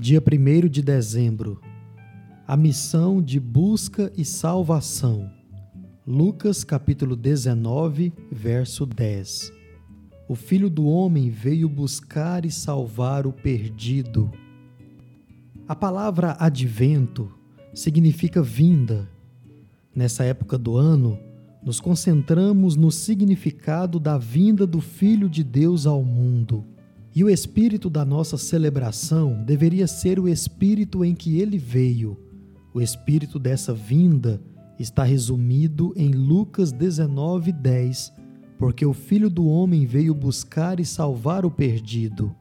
Dia 1 de dezembro. A missão de busca e salvação. Lucas capítulo 19, verso 10. O Filho do homem veio buscar e salvar o perdido. A palavra advento significa vinda. Nessa época do ano, nos concentramos no significado da vinda do Filho de Deus ao mundo. E o espírito da nossa celebração deveria ser o espírito em que ele veio. O espírito dessa vinda está resumido em Lucas 19:10, porque o Filho do homem veio buscar e salvar o perdido.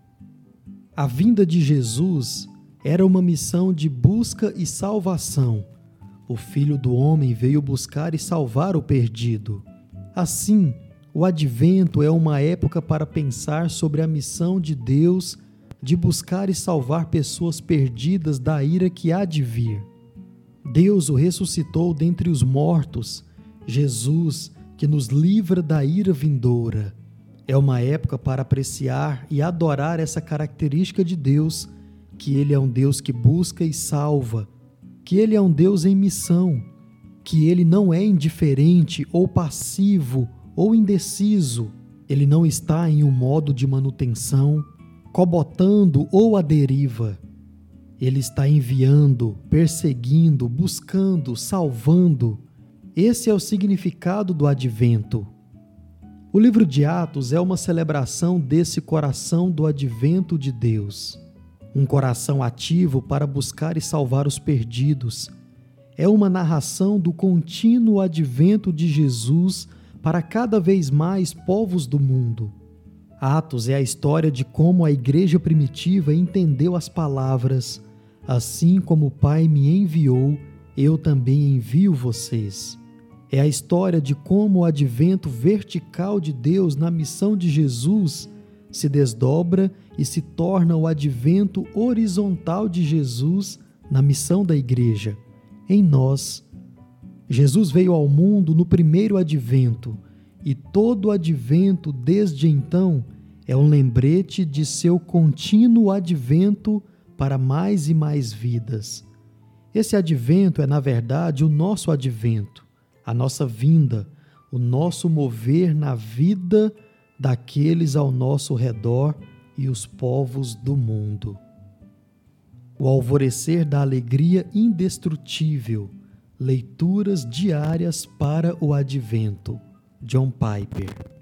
A vinda de Jesus era uma missão de busca e salvação. O Filho do homem veio buscar e salvar o perdido. Assim, o advento é uma época para pensar sobre a missão de Deus de buscar e salvar pessoas perdidas da ira que há de vir. Deus o ressuscitou dentre os mortos, Jesus, que nos livra da ira vindoura. É uma época para apreciar e adorar essa característica de Deus, que Ele é um Deus que busca e salva, que Ele é um Deus em missão, que Ele não é indiferente ou passivo ou indeciso, ele não está em um modo de manutenção, cobotando ou à deriva. Ele está enviando, perseguindo, buscando, salvando. Esse é o significado do advento. O livro de Atos é uma celebração desse coração do advento de Deus. Um coração ativo para buscar e salvar os perdidos. É uma narração do contínuo advento de Jesus para cada vez mais povos do mundo. Atos é a história de como a igreja primitiva entendeu as palavras: Assim como o Pai me enviou, eu também envio vocês. É a história de como o advento vertical de Deus na missão de Jesus se desdobra e se torna o advento horizontal de Jesus na missão da igreja, em nós Jesus veio ao mundo no primeiro advento, e todo advento desde então é um lembrete de seu contínuo advento para mais e mais vidas. Esse advento é, na verdade, o nosso advento, a nossa vinda, o nosso mover na vida daqueles ao nosso redor e os povos do mundo. O alvorecer da alegria indestrutível Leituras diárias para o Advento. John Piper